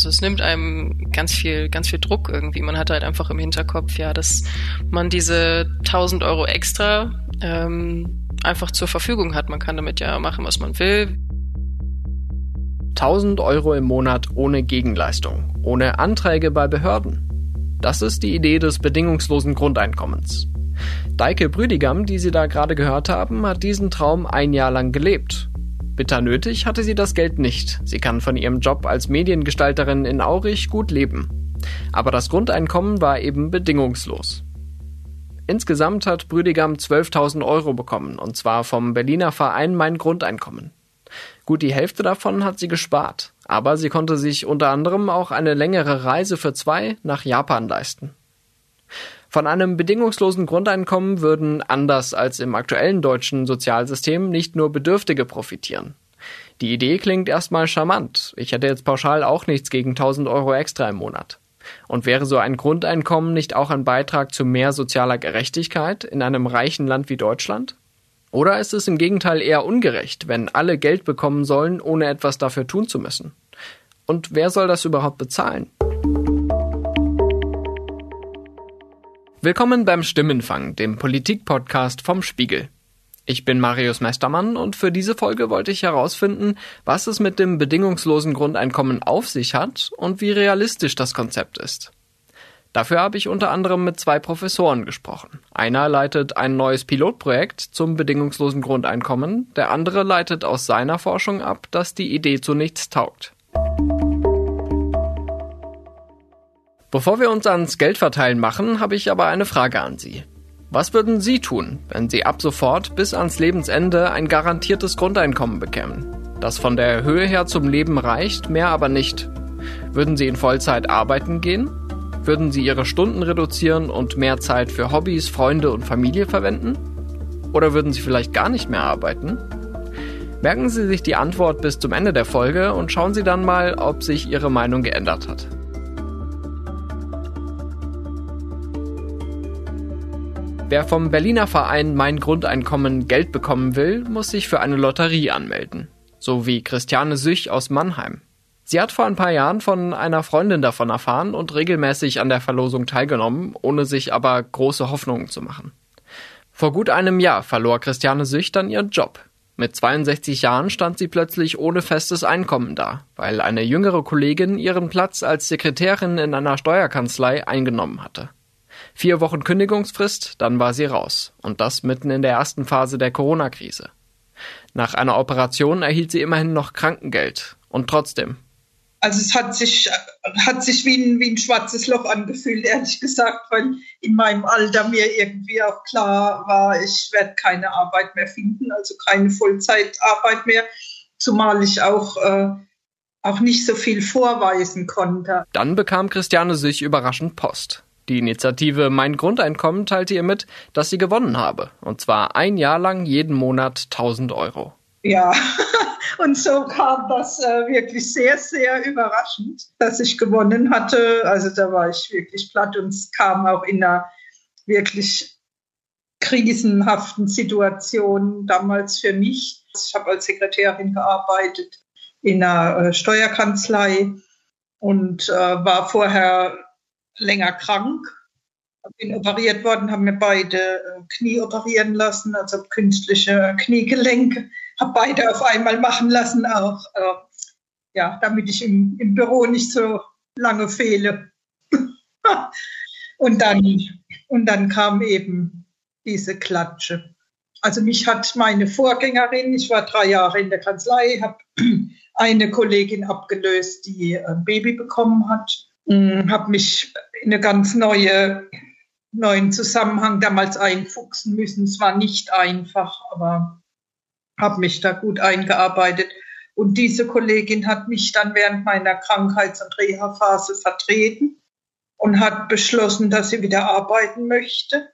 Also es nimmt einem ganz viel, ganz viel Druck irgendwie. Man hat halt einfach im Hinterkopf, ja, dass man diese 1000 Euro extra ähm, einfach zur Verfügung hat. Man kann damit ja machen, was man will. 1000 Euro im Monat ohne Gegenleistung, ohne Anträge bei Behörden. Das ist die Idee des bedingungslosen Grundeinkommens. Deike Brüdigam, die Sie da gerade gehört haben, hat diesen Traum ein Jahr lang gelebt. Bitter nötig hatte sie das Geld nicht. Sie kann von ihrem Job als Mediengestalterin in Aurich gut leben. Aber das Grundeinkommen war eben bedingungslos. Insgesamt hat Brüdigam 12.000 Euro bekommen, und zwar vom Berliner Verein Mein Grundeinkommen. Gut die Hälfte davon hat sie gespart, aber sie konnte sich unter anderem auch eine längere Reise für zwei nach Japan leisten. Von einem bedingungslosen Grundeinkommen würden, anders als im aktuellen deutschen Sozialsystem, nicht nur Bedürftige profitieren. Die Idee klingt erstmal charmant. Ich hätte jetzt pauschal auch nichts gegen 1000 Euro extra im Monat. Und wäre so ein Grundeinkommen nicht auch ein Beitrag zu mehr sozialer Gerechtigkeit in einem reichen Land wie Deutschland? Oder ist es im Gegenteil eher ungerecht, wenn alle Geld bekommen sollen, ohne etwas dafür tun zu müssen? Und wer soll das überhaupt bezahlen? Willkommen beim Stimmenfang, dem Politik-Podcast vom Spiegel. Ich bin Marius Mestermann und für diese Folge wollte ich herausfinden, was es mit dem bedingungslosen Grundeinkommen auf sich hat und wie realistisch das Konzept ist. Dafür habe ich unter anderem mit zwei Professoren gesprochen. Einer leitet ein neues Pilotprojekt zum bedingungslosen Grundeinkommen, der andere leitet aus seiner Forschung ab, dass die Idee zu nichts taugt. Bevor wir uns ans Geldverteilen machen, habe ich aber eine Frage an Sie. Was würden Sie tun, wenn Sie ab sofort bis ans Lebensende ein garantiertes Grundeinkommen bekämen? Das von der Höhe her zum Leben reicht, mehr aber nicht. Würden Sie in Vollzeit arbeiten gehen? Würden Sie Ihre Stunden reduzieren und mehr Zeit für Hobbys, Freunde und Familie verwenden? Oder würden Sie vielleicht gar nicht mehr arbeiten? Merken Sie sich die Antwort bis zum Ende der Folge und schauen Sie dann mal, ob sich Ihre Meinung geändert hat. Wer vom Berliner Verein Mein Grundeinkommen Geld bekommen will, muss sich für eine Lotterie anmelden. So wie Christiane Süch aus Mannheim. Sie hat vor ein paar Jahren von einer Freundin davon erfahren und regelmäßig an der Verlosung teilgenommen, ohne sich aber große Hoffnungen zu machen. Vor gut einem Jahr verlor Christiane Sücht dann ihren Job. Mit 62 Jahren stand sie plötzlich ohne festes Einkommen da, weil eine jüngere Kollegin ihren Platz als Sekretärin in einer Steuerkanzlei eingenommen hatte. Vier Wochen Kündigungsfrist, dann war sie raus. Und das mitten in der ersten Phase der Corona-Krise. Nach einer Operation erhielt sie immerhin noch Krankengeld. Und trotzdem, also es hat sich, hat sich wie ein, wie ein schwarzes Loch angefühlt, ehrlich gesagt, weil in meinem Alter mir irgendwie auch klar war, ich werde keine Arbeit mehr finden, also keine Vollzeitarbeit mehr, zumal ich auch, äh, auch nicht so viel vorweisen konnte. Dann bekam Christiane sich überraschend Post. Die Initiative Mein Grundeinkommen teilte ihr mit, dass sie gewonnen habe. Und zwar ein Jahr lang jeden Monat 1000 Euro. Ja, und so kam das äh, wirklich sehr, sehr überraschend, dass ich gewonnen hatte. Also da war ich wirklich platt und es kam auch in einer wirklich krisenhaften Situation damals für mich. Ich habe als Sekretärin gearbeitet in einer äh, Steuerkanzlei und äh, war vorher länger krank. Bin operiert worden, haben mir beide äh, Knie operieren lassen, also künstliche Kniegelenke habe beide auf einmal machen lassen, auch äh, ja, damit ich im, im Büro nicht so lange fehle. und, dann, und dann kam eben diese Klatsche. Also mich hat meine Vorgängerin, ich war drei Jahre in der Kanzlei, habe eine Kollegin abgelöst, die ein Baby bekommen hat, habe mich in eine ganz neue neuen Zusammenhang damals einfuchsen müssen. Es war nicht einfach, aber habe mich da gut eingearbeitet. Und diese Kollegin hat mich dann während meiner Krankheits- und Reha-Phase vertreten und hat beschlossen, dass sie wieder arbeiten möchte.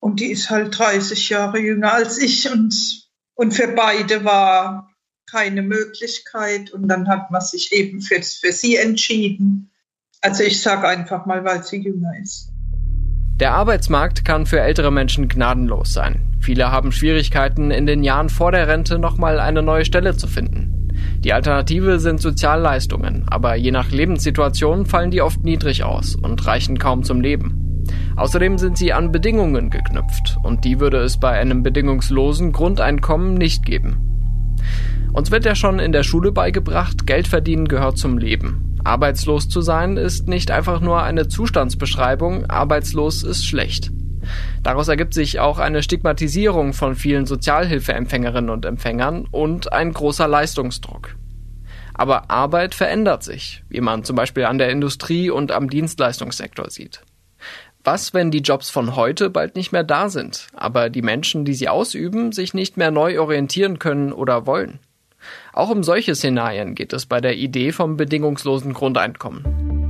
Und die ist halt 30 Jahre jünger als ich und, und für beide war keine Möglichkeit. Und dann hat man sich eben für, für sie entschieden. Also ich sage einfach mal, weil sie jünger ist. Der Arbeitsmarkt kann für ältere Menschen gnadenlos sein. Viele haben Schwierigkeiten, in den Jahren vor der Rente nochmal eine neue Stelle zu finden. Die Alternative sind Sozialleistungen, aber je nach Lebenssituation fallen die oft niedrig aus und reichen kaum zum Leben. Außerdem sind sie an Bedingungen geknüpft und die würde es bei einem bedingungslosen Grundeinkommen nicht geben. Uns wird ja schon in der Schule beigebracht, Geld verdienen gehört zum Leben. Arbeitslos zu sein ist nicht einfach nur eine Zustandsbeschreibung, arbeitslos ist schlecht. Daraus ergibt sich auch eine Stigmatisierung von vielen Sozialhilfeempfängerinnen und Empfängern und ein großer Leistungsdruck. Aber Arbeit verändert sich, wie man zum Beispiel an der Industrie und am Dienstleistungssektor sieht. Was, wenn die Jobs von heute bald nicht mehr da sind, aber die Menschen, die sie ausüben, sich nicht mehr neu orientieren können oder wollen? Auch um solche Szenarien geht es bei der Idee vom bedingungslosen Grundeinkommen.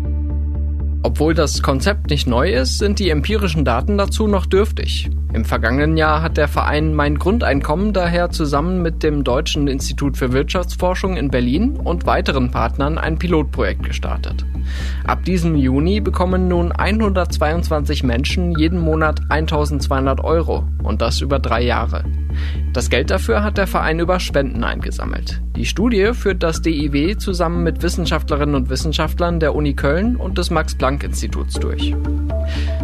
Obwohl das Konzept nicht neu ist, sind die empirischen Daten dazu noch dürftig. Im vergangenen Jahr hat der Verein Mein Grundeinkommen daher zusammen mit dem Deutschen Institut für Wirtschaftsforschung in Berlin und weiteren Partnern ein Pilotprojekt gestartet. Ab diesem Juni bekommen nun 122 Menschen jeden Monat 1200 Euro und das über drei Jahre. Das Geld dafür hat der Verein über Spenden eingesammelt. Die Studie führt das DIW zusammen mit Wissenschaftlerinnen und Wissenschaftlern der Uni Köln und des Max-Planck-Instituts durch.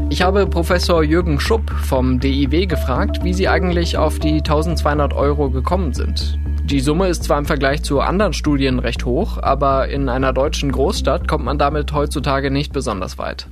Ich habe Professor Jürgen Schupp vom DIW gefragt, wie sie eigentlich auf die 1200 Euro gekommen sind. Die Summe ist zwar im Vergleich zu anderen Studien recht hoch, aber in einer deutschen Großstadt kommt man damit heutzutage nicht besonders weit.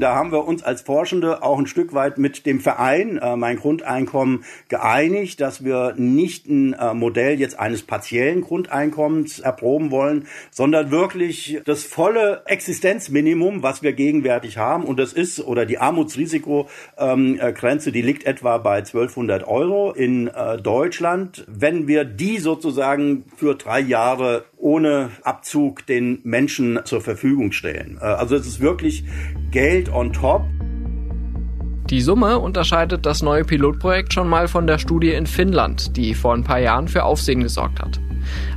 Da haben wir uns als Forschende auch ein Stück weit mit dem Verein äh, Mein Grundeinkommen geeinigt, dass wir nicht ein äh, Modell jetzt eines partiellen Grundeinkommens erproben wollen, sondern wirklich das volle Existenzminimum, was wir gegenwärtig haben. Und das ist, oder die Armutsrisikogrenze, ähm, die liegt etwa bei 1200 Euro in äh, Deutschland. Wenn wir die sozusagen für drei Jahre ohne Abzug den Menschen zur Verfügung stellen. Äh, also es ist wirklich Geld on top. Die Summe unterscheidet das neue Pilotprojekt schon mal von der Studie in Finnland, die vor ein paar Jahren für Aufsehen gesorgt hat.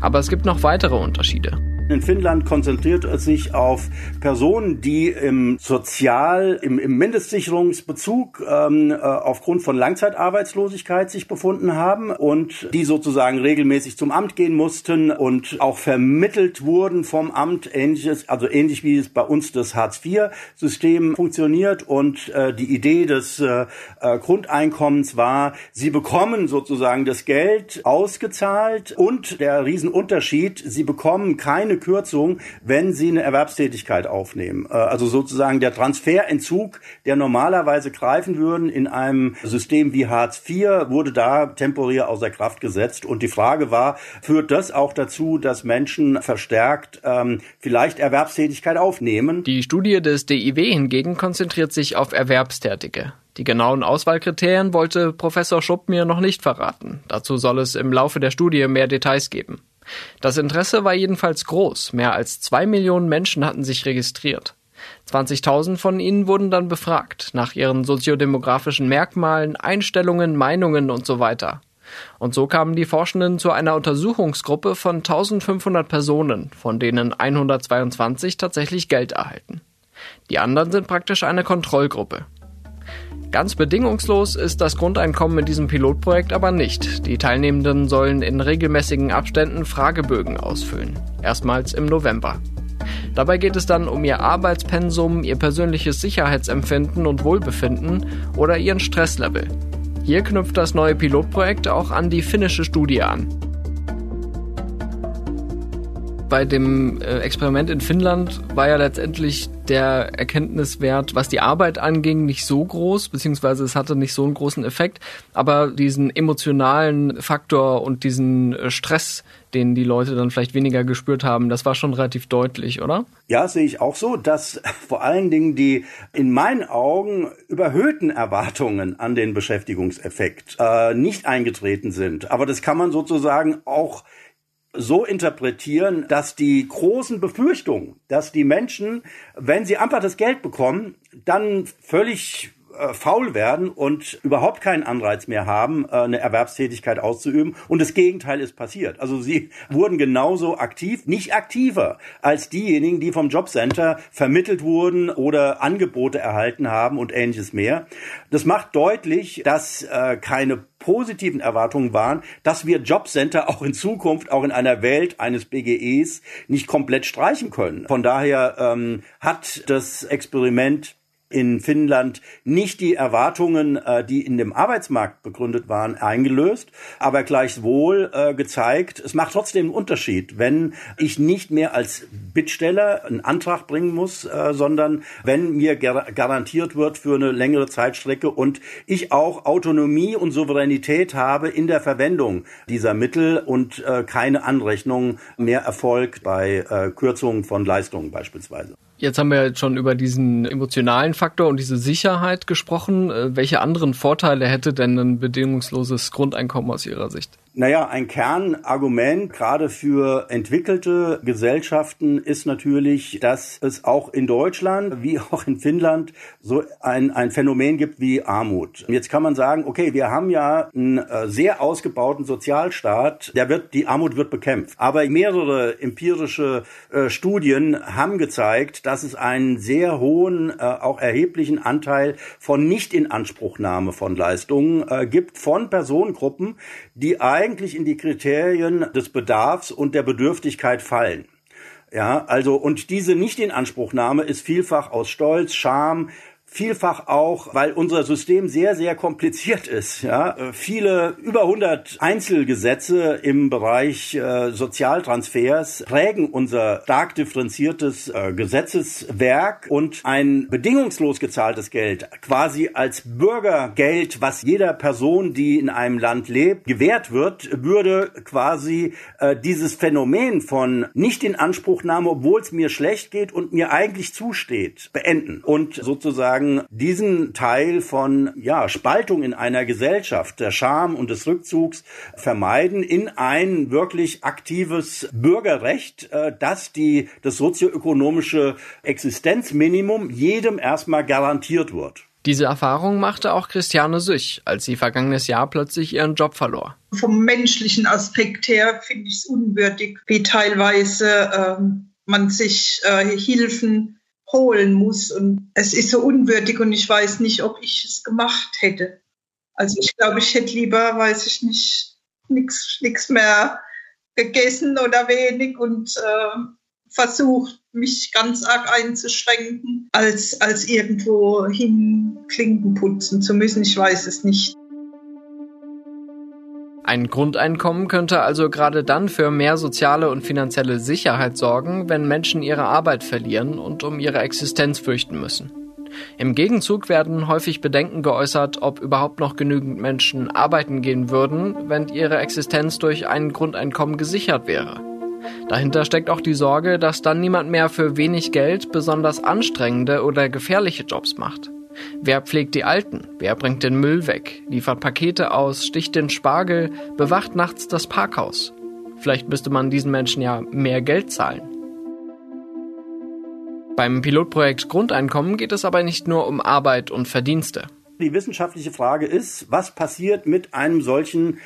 Aber es gibt noch weitere Unterschiede. In Finnland konzentriert es sich auf Personen, die im Sozial, im, im Mindestsicherungsbezug ähm, äh, aufgrund von Langzeitarbeitslosigkeit sich befunden haben und die sozusagen regelmäßig zum Amt gehen mussten und auch vermittelt wurden vom Amt, ähnliches, also ähnlich wie es bei uns das Hartz-IV-System funktioniert. Und äh, die Idee des äh, äh, Grundeinkommens war, sie bekommen sozusagen das Geld ausgezahlt und der Riesenunterschied, sie bekommen keine keine Kürzung, wenn sie eine Erwerbstätigkeit aufnehmen. Äh, also sozusagen der Transferentzug, der normalerweise greifen würden in einem System wie Hartz IV, wurde da temporär außer Kraft gesetzt. Und die Frage war, führt das auch dazu, dass Menschen verstärkt ähm, vielleicht Erwerbstätigkeit aufnehmen? Die Studie des DIW hingegen konzentriert sich auf Erwerbstätige. Die genauen Auswahlkriterien wollte Professor Schupp mir noch nicht verraten. Dazu soll es im Laufe der Studie mehr Details geben. Das Interesse war jedenfalls groß. Mehr als zwei Millionen Menschen hatten sich registriert. 20.000 von ihnen wurden dann befragt nach ihren soziodemografischen Merkmalen, Einstellungen, Meinungen und so weiter. Und so kamen die Forschenden zu einer Untersuchungsgruppe von 1500 Personen, von denen 122 tatsächlich Geld erhalten. Die anderen sind praktisch eine Kontrollgruppe. Ganz bedingungslos ist das Grundeinkommen in diesem Pilotprojekt aber nicht. Die Teilnehmenden sollen in regelmäßigen Abständen Fragebögen ausfüllen. Erstmals im November. Dabei geht es dann um ihr Arbeitspensum, ihr persönliches Sicherheitsempfinden und Wohlbefinden oder ihren Stresslevel. Hier knüpft das neue Pilotprojekt auch an die finnische Studie an bei dem äh, Experiment in Finnland war ja letztendlich der Erkenntniswert, was die Arbeit anging, nicht so groß, beziehungsweise es hatte nicht so einen großen Effekt, aber diesen emotionalen Faktor und diesen äh, Stress, den die Leute dann vielleicht weniger gespürt haben, das war schon relativ deutlich, oder? Ja, sehe ich auch so, dass vor allen Dingen die in meinen Augen überhöhten Erwartungen an den Beschäftigungseffekt äh, nicht eingetreten sind. Aber das kann man sozusagen auch so interpretieren, dass die großen Befürchtungen, dass die Menschen, wenn sie einfach das Geld bekommen, dann völlig äh, faul werden und überhaupt keinen Anreiz mehr haben, äh, eine Erwerbstätigkeit auszuüben. Und das Gegenteil ist passiert. Also sie wurden genauso aktiv, nicht aktiver als diejenigen, die vom Jobcenter vermittelt wurden oder Angebote erhalten haben und ähnliches mehr. Das macht deutlich, dass äh, keine positiven Erwartungen waren, dass wir Jobcenter auch in Zukunft, auch in einer Welt eines BGEs nicht komplett streichen können. Von daher ähm, hat das Experiment in Finnland nicht die Erwartungen, äh, die in dem Arbeitsmarkt begründet waren, eingelöst, aber gleichwohl äh, gezeigt, es macht trotzdem einen Unterschied, wenn ich nicht mehr als Bittsteller einen Antrag bringen muss, äh, sondern wenn mir garantiert wird für eine längere Zeitstrecke und ich auch Autonomie und Souveränität habe in der Verwendung dieser Mittel und keine Anrechnung mehr erfolgt bei Kürzungen von Leistungen beispielsweise. Jetzt haben wir schon über diesen emotionalen Faktor und diese Sicherheit gesprochen. Äh, welche anderen Vorteile hätte denn ein bedingungsloses Grundeinkommen aus Ihrer Sicht? Naja, ein Kernargument gerade für entwickelte Gesellschaften ist natürlich, dass es auch in Deutschland wie auch in Finnland so ein, ein Phänomen gibt wie Armut. Jetzt kann man sagen, okay, wir haben ja einen äh, sehr ausgebauten Sozialstaat, der wird, die Armut wird bekämpft. Aber mehrere empirische äh, Studien haben gezeigt, dass es einen sehr hohen, äh, auch erheblichen Anteil von Nichtinanspruchnahme von Leistungen äh, gibt von Personengruppen, die eigentlich in die Kriterien des Bedarfs und der Bedürftigkeit fallen. Ja, also, und diese Nichtinanspruchnahme ist vielfach aus Stolz, Scham, vielfach auch, weil unser System sehr, sehr kompliziert ist. Ja, viele über 100 Einzelgesetze im Bereich äh, Sozialtransfers prägen unser stark differenziertes äh, Gesetzeswerk und ein bedingungslos gezahltes Geld, quasi als Bürgergeld, was jeder Person, die in einem Land lebt, gewährt wird, würde quasi äh, dieses Phänomen von nicht in Anspruchnahme, obwohl es mir schlecht geht und mir eigentlich zusteht, beenden und sozusagen sozusagen diesen Teil von ja, Spaltung in einer Gesellschaft, der Scham und des Rückzugs vermeiden in ein wirklich aktives Bürgerrecht, äh, das die das sozioökonomische Existenzminimum jedem erstmal garantiert wird. Diese Erfahrung machte auch Christiane Süch, als sie vergangenes Jahr plötzlich ihren Job verlor. Vom menschlichen Aspekt her finde ich es unwürdig, wie teilweise ähm, man sich äh, Hilfen holen muss. Und es ist so unwürdig und ich weiß nicht, ob ich es gemacht hätte. Also ich glaube, ich hätte lieber, weiß ich nicht, nichts mehr gegessen oder wenig und äh, versucht, mich ganz arg einzuschränken, als, als irgendwo hin Klinken putzen zu müssen. Ich weiß es nicht. Ein Grundeinkommen könnte also gerade dann für mehr soziale und finanzielle Sicherheit sorgen, wenn Menschen ihre Arbeit verlieren und um ihre Existenz fürchten müssen. Im Gegenzug werden häufig Bedenken geäußert, ob überhaupt noch genügend Menschen arbeiten gehen würden, wenn ihre Existenz durch ein Grundeinkommen gesichert wäre. Dahinter steckt auch die Sorge, dass dann niemand mehr für wenig Geld besonders anstrengende oder gefährliche Jobs macht. Wer pflegt die Alten? Wer bringt den Müll weg? Liefert Pakete aus? Sticht den Spargel? Bewacht nachts das Parkhaus? Vielleicht müsste man diesen Menschen ja mehr Geld zahlen. Beim Pilotprojekt Grundeinkommen geht es aber nicht nur um Arbeit und Verdienste. Die wissenschaftliche Frage ist, was passiert mit einem solchen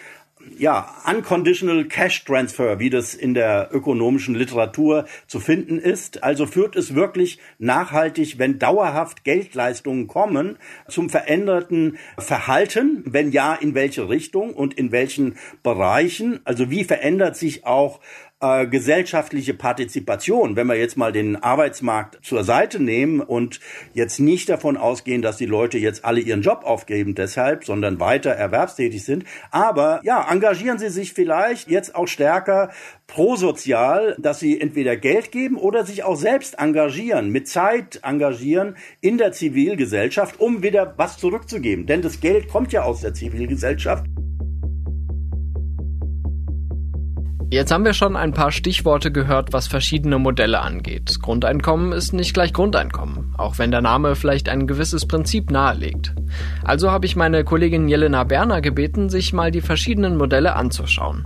ja, unconditional cash transfer, wie das in der ökonomischen Literatur zu finden ist. Also führt es wirklich nachhaltig, wenn dauerhaft Geldleistungen kommen, zum veränderten Verhalten? Wenn ja, in welche Richtung und in welchen Bereichen? Also wie verändert sich auch äh, gesellschaftliche Partizipation, wenn wir jetzt mal den Arbeitsmarkt zur Seite nehmen und jetzt nicht davon ausgehen, dass die Leute jetzt alle ihren Job aufgeben deshalb, sondern weiter erwerbstätig sind. Aber ja, engagieren Sie sich vielleicht jetzt auch stärker prosozial, dass Sie entweder Geld geben oder sich auch selbst engagieren, mit Zeit engagieren in der Zivilgesellschaft, um wieder was zurückzugeben. Denn das Geld kommt ja aus der Zivilgesellschaft. Jetzt haben wir schon ein paar Stichworte gehört, was verschiedene Modelle angeht. Grundeinkommen ist nicht gleich Grundeinkommen, auch wenn der Name vielleicht ein gewisses Prinzip nahelegt. Also habe ich meine Kollegin Jelena Berner gebeten, sich mal die verschiedenen Modelle anzuschauen.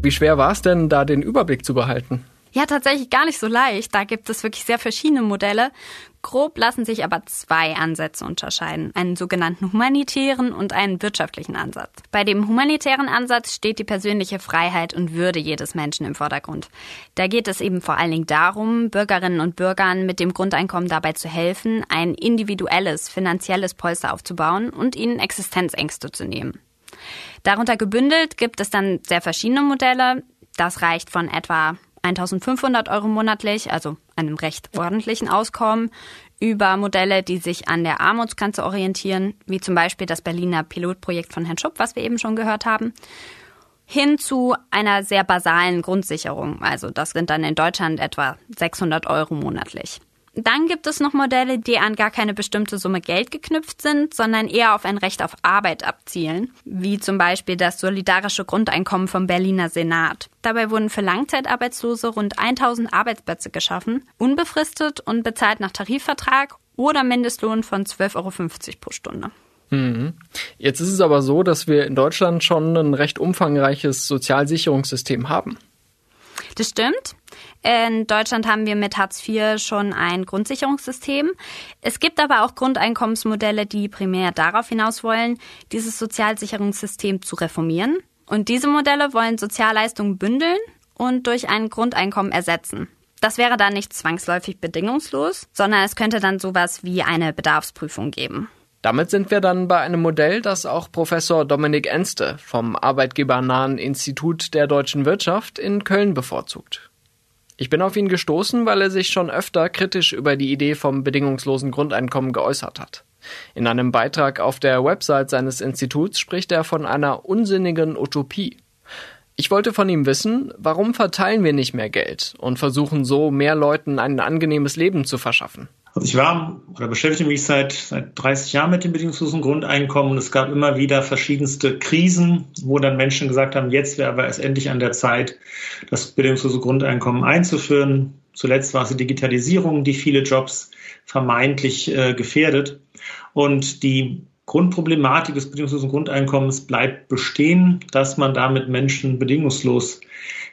Wie schwer war es denn, da den Überblick zu behalten? Ja, tatsächlich gar nicht so leicht. Da gibt es wirklich sehr verschiedene Modelle. Grob lassen sich aber zwei Ansätze unterscheiden, einen sogenannten humanitären und einen wirtschaftlichen Ansatz. Bei dem humanitären Ansatz steht die persönliche Freiheit und Würde jedes Menschen im Vordergrund. Da geht es eben vor allen Dingen darum, Bürgerinnen und Bürgern mit dem Grundeinkommen dabei zu helfen, ein individuelles finanzielles Polster aufzubauen und ihnen Existenzängste zu nehmen. Darunter gebündelt gibt es dann sehr verschiedene Modelle. Das reicht von etwa 1500 Euro monatlich, also einem recht ordentlichen Auskommen, über Modelle, die sich an der Armutsgrenze orientieren, wie zum Beispiel das Berliner Pilotprojekt von Herrn Schupp, was wir eben schon gehört haben, hin zu einer sehr basalen Grundsicherung. Also das sind dann in Deutschland etwa 600 Euro monatlich. Dann gibt es noch Modelle, die an gar keine bestimmte Summe Geld geknüpft sind, sondern eher auf ein Recht auf Arbeit abzielen, wie zum Beispiel das solidarische Grundeinkommen vom Berliner Senat. Dabei wurden für Langzeitarbeitslose rund 1000 Arbeitsplätze geschaffen, unbefristet und bezahlt nach Tarifvertrag oder Mindestlohn von 12,50 Euro pro Stunde. Mhm. Jetzt ist es aber so, dass wir in Deutschland schon ein recht umfangreiches Sozialsicherungssystem haben. Das stimmt. In Deutschland haben wir mit Hartz IV schon ein Grundsicherungssystem. Es gibt aber auch Grundeinkommensmodelle, die primär darauf hinaus wollen, dieses Sozialsicherungssystem zu reformieren. Und diese Modelle wollen Sozialleistungen bündeln und durch ein Grundeinkommen ersetzen. Das wäre dann nicht zwangsläufig bedingungslos, sondern es könnte dann sowas wie eine Bedarfsprüfung geben. Damit sind wir dann bei einem Modell, das auch Professor Dominik Enste vom Arbeitgebernahen Institut der deutschen Wirtschaft in Köln bevorzugt. Ich bin auf ihn gestoßen, weil er sich schon öfter kritisch über die Idee vom bedingungslosen Grundeinkommen geäußert hat. In einem Beitrag auf der Website seines Instituts spricht er von einer unsinnigen Utopie. Ich wollte von ihm wissen, warum verteilen wir nicht mehr Geld und versuchen so mehr Leuten ein angenehmes Leben zu verschaffen? Also ich war oder beschäftige mich seit, seit 30 Jahren mit dem bedingungslosen Grundeinkommen und es gab immer wieder verschiedenste Krisen, wo dann Menschen gesagt haben, jetzt wäre aber erst endlich an der Zeit, das bedingungslose Grundeinkommen einzuführen. Zuletzt war es die Digitalisierung, die viele Jobs vermeintlich äh, gefährdet. Und die Grundproblematik des bedingungslosen Grundeinkommens bleibt bestehen, dass man damit Menschen bedingungslos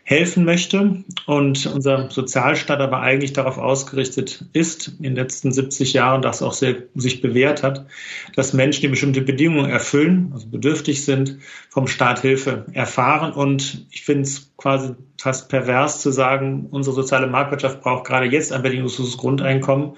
helfen möchte und unser Sozialstaat aber eigentlich darauf ausgerichtet ist, in den letzten 70 Jahren das auch sehr sich bewährt hat, dass Menschen, die bestimmte Bedingungen erfüllen, also bedürftig sind, vom Staat Hilfe erfahren. Und ich finde es quasi fast pervers zu sagen, unsere soziale Marktwirtschaft braucht gerade jetzt ein bedingungsloses Grundeinkommen,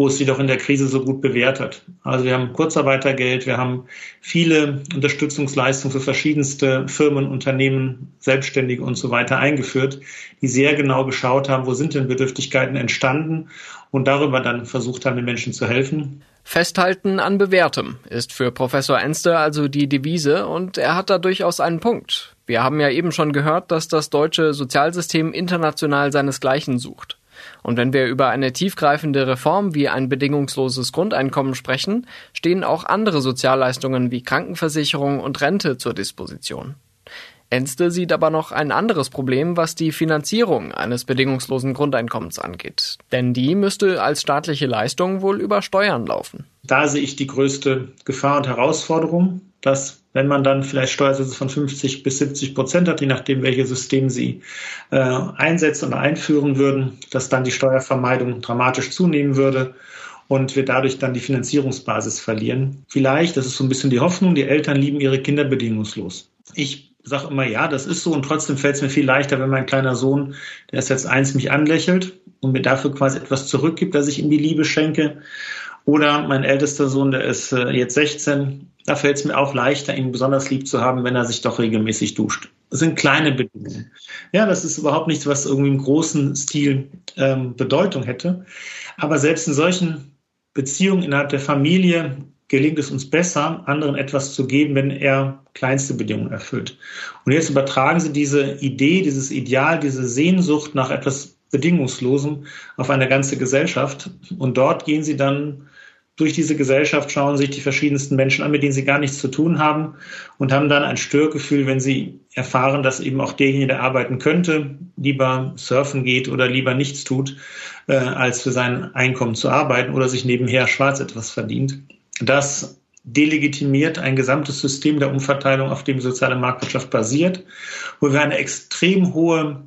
wo es sich doch in der Krise so gut bewährt hat. Also wir haben Kurzarbeitergeld, wir haben viele Unterstützungsleistungen für verschiedenste Firmen, Unternehmen, Selbstständige und so weiter eingeführt, die sehr genau geschaut haben, wo sind denn Bedürftigkeiten entstanden und darüber dann versucht haben, den Menschen zu helfen. Festhalten an Bewährtem ist für Professor Enster also die Devise und er hat da durchaus einen Punkt. Wir haben ja eben schon gehört, dass das deutsche Sozialsystem international seinesgleichen sucht. Und wenn wir über eine tiefgreifende Reform wie ein bedingungsloses Grundeinkommen sprechen, stehen auch andere Sozialleistungen wie Krankenversicherung und Rente zur Disposition. Enste sieht aber noch ein anderes Problem, was die Finanzierung eines bedingungslosen Grundeinkommens angeht. Denn die müsste als staatliche Leistung wohl über Steuern laufen. Da sehe ich die größte Gefahr und Herausforderung, dass wenn man dann vielleicht Steuersätze von 50 bis 70 Prozent hat, je nachdem, welches System Sie äh, einsetzen oder einführen würden, dass dann die Steuervermeidung dramatisch zunehmen würde und wir dadurch dann die Finanzierungsbasis verlieren. Vielleicht, das ist so ein bisschen die Hoffnung, die Eltern lieben ihre Kinder bedingungslos. Ich sage immer, ja, das ist so und trotzdem fällt es mir viel leichter, wenn mein kleiner Sohn, der ist jetzt eins, mich anlächelt und mir dafür quasi etwas zurückgibt, dass ich ihm die Liebe schenke. Oder mein ältester Sohn, der ist äh, jetzt 16, da fällt es mir auch leichter, ihn besonders lieb zu haben, wenn er sich doch regelmäßig duscht. Das sind kleine Bedingungen. Ja, das ist überhaupt nichts, was irgendwie im großen Stil ähm, Bedeutung hätte. Aber selbst in solchen Beziehungen innerhalb der Familie gelingt es uns besser, anderen etwas zu geben, wenn er kleinste Bedingungen erfüllt. Und jetzt übertragen Sie diese Idee, dieses Ideal, diese Sehnsucht nach etwas Bedingungslosem auf eine ganze Gesellschaft. Und dort gehen Sie dann durch diese Gesellschaft, schauen sich die verschiedensten Menschen an, mit denen sie gar nichts zu tun haben und haben dann ein Störgefühl, wenn sie erfahren, dass eben auch derjenige, der arbeiten könnte, lieber surfen geht oder lieber nichts tut, äh, als für sein Einkommen zu arbeiten oder sich nebenher schwarz etwas verdient. Das delegitimiert ein gesamtes System der Umverteilung, auf dem soziale Marktwirtschaft basiert, wo wir eine extrem hohe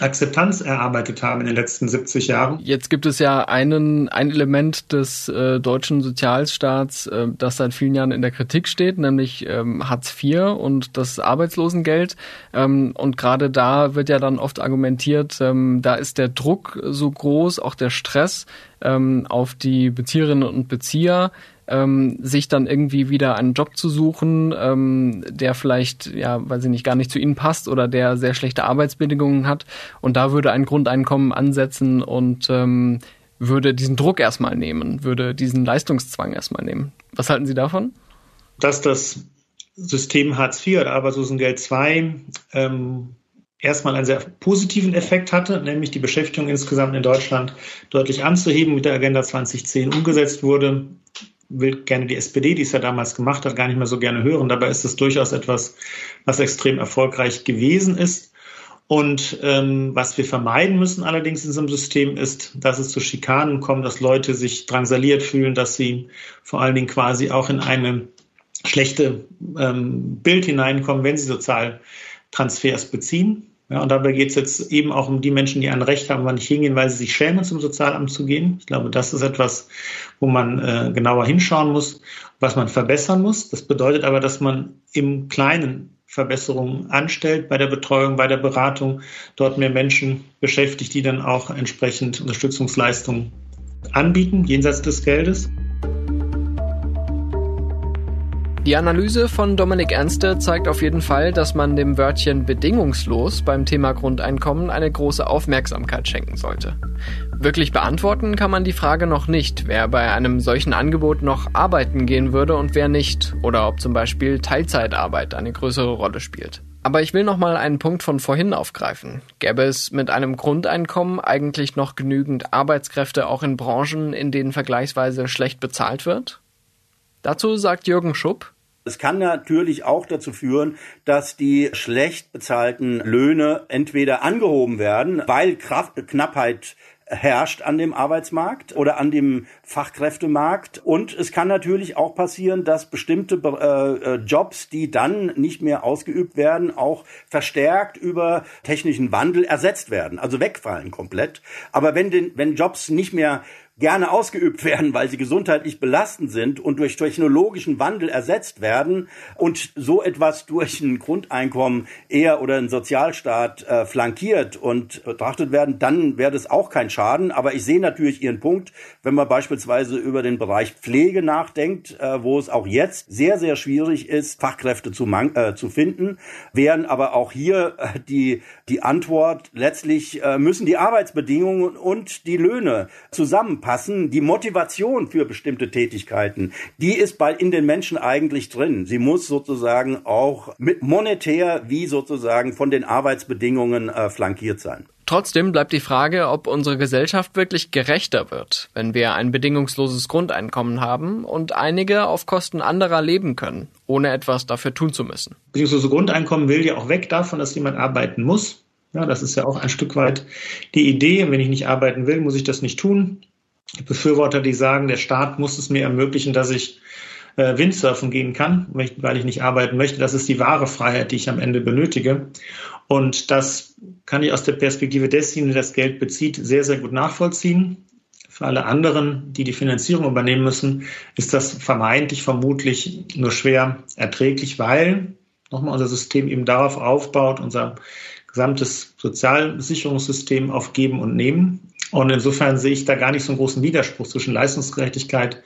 Akzeptanz erarbeitet haben in den letzten 70 Jahren. Jetzt gibt es ja einen, ein Element des äh, deutschen Sozialstaats, äh, das seit vielen Jahren in der Kritik steht, nämlich ähm, Hartz IV und das Arbeitslosengeld. Ähm, und gerade da wird ja dann oft argumentiert, ähm, da ist der Druck so groß, auch der Stress ähm, auf die Bezieherinnen und Bezieher, ähm, sich dann irgendwie wieder einen Job zu suchen, ähm, der vielleicht, ja, weiß ich nicht, gar nicht zu ihnen passt oder der sehr schlechte Arbeitsbedingungen hat. Und da würde ein Grundeinkommen ansetzen und ähm, würde diesen Druck erstmal nehmen, würde diesen Leistungszwang erstmal nehmen. Was halten Sie davon? Dass das System Hartz IV oder Arbeitslosengeld II ähm, erstmal einen sehr positiven Effekt hatte, nämlich die Beschäftigung insgesamt in Deutschland deutlich anzuheben, mit der Agenda 2010 umgesetzt wurde, will gerne die SPD, die es ja damals gemacht hat, gar nicht mehr so gerne hören. Dabei ist es durchaus etwas, was extrem erfolgreich gewesen ist. Und ähm, was wir vermeiden müssen allerdings in einem System ist, dass es zu Schikanen kommt, dass Leute sich drangsaliert fühlen, dass sie vor allen Dingen quasi auch in eine schlechte ähm, Bild hineinkommen, wenn sie Sozialtransfers beziehen. Ja, und dabei geht es jetzt eben auch um die Menschen, die ein Recht haben, aber nicht hingehen, weil sie sich schämen, zum Sozialamt zu gehen. Ich glaube, das ist etwas, wo man äh, genauer hinschauen muss, was man verbessern muss. Das bedeutet aber, dass man im Kleinen Verbesserungen anstellt bei der Betreuung, bei der Beratung, dort mehr Menschen beschäftigt, die dann auch entsprechend Unterstützungsleistungen anbieten, jenseits des Geldes. Die Analyse von Dominik Ernste zeigt auf jeden Fall, dass man dem Wörtchen bedingungslos beim Thema Grundeinkommen eine große Aufmerksamkeit schenken sollte. Wirklich beantworten kann man die Frage noch nicht, wer bei einem solchen Angebot noch arbeiten gehen würde und wer nicht, oder ob zum Beispiel Teilzeitarbeit eine größere Rolle spielt. Aber ich will noch mal einen Punkt von vorhin aufgreifen. Gäbe es mit einem Grundeinkommen eigentlich noch genügend Arbeitskräfte auch in Branchen, in denen vergleichsweise schlecht bezahlt wird? Dazu sagt Jürgen Schupp, es kann natürlich auch dazu führen, dass die schlecht bezahlten Löhne entweder angehoben werden, weil Kraft Knappheit herrscht an dem Arbeitsmarkt oder an dem Fachkräftemarkt. Und es kann natürlich auch passieren, dass bestimmte äh, äh, Jobs, die dann nicht mehr ausgeübt werden, auch verstärkt über technischen Wandel ersetzt werden, also wegfallen komplett. Aber wenn, den, wenn Jobs nicht mehr gerne ausgeübt werden, weil sie gesundheitlich belastend sind und durch technologischen Wandel ersetzt werden und so etwas durch ein Grundeinkommen eher oder ein Sozialstaat äh, flankiert und betrachtet werden, dann wäre das auch kein Schaden. Aber ich sehe natürlich Ihren Punkt, wenn man beispielsweise über den Bereich Pflege nachdenkt, äh, wo es auch jetzt sehr, sehr schwierig ist, Fachkräfte zu, äh, zu finden, wären aber auch hier äh, die, die Antwort letztlich äh, müssen die Arbeitsbedingungen und die Löhne zusammenpassen passen, die Motivation für bestimmte Tätigkeiten, die ist bei in den Menschen eigentlich drin. Sie muss sozusagen auch mit monetär wie sozusagen von den Arbeitsbedingungen äh, flankiert sein. Trotzdem bleibt die Frage, ob unsere Gesellschaft wirklich gerechter wird, wenn wir ein bedingungsloses Grundeinkommen haben und einige auf Kosten anderer leben können, ohne etwas dafür tun zu müssen. Bedingungslose Grundeinkommen will ja auch weg davon, dass jemand arbeiten muss. Ja, das ist ja auch ein Stück weit die Idee. Wenn ich nicht arbeiten will, muss ich das nicht tun. Befürworter, die sagen, der Staat muss es mir ermöglichen, dass ich äh, Windsurfen gehen kann, weil ich nicht arbeiten möchte. Das ist die wahre Freiheit, die ich am Ende benötige. Und das kann ich aus der Perspektive desjenigen, der das Geld bezieht, sehr, sehr gut nachvollziehen. Für alle anderen, die die Finanzierung übernehmen müssen, ist das vermeintlich, vermutlich nur schwer erträglich, weil nochmal unser System eben darauf aufbaut, unser gesamtes Sozialsicherungssystem auf Geben und Nehmen. Und insofern sehe ich da gar nicht so einen großen Widerspruch zwischen Leistungsgerechtigkeit,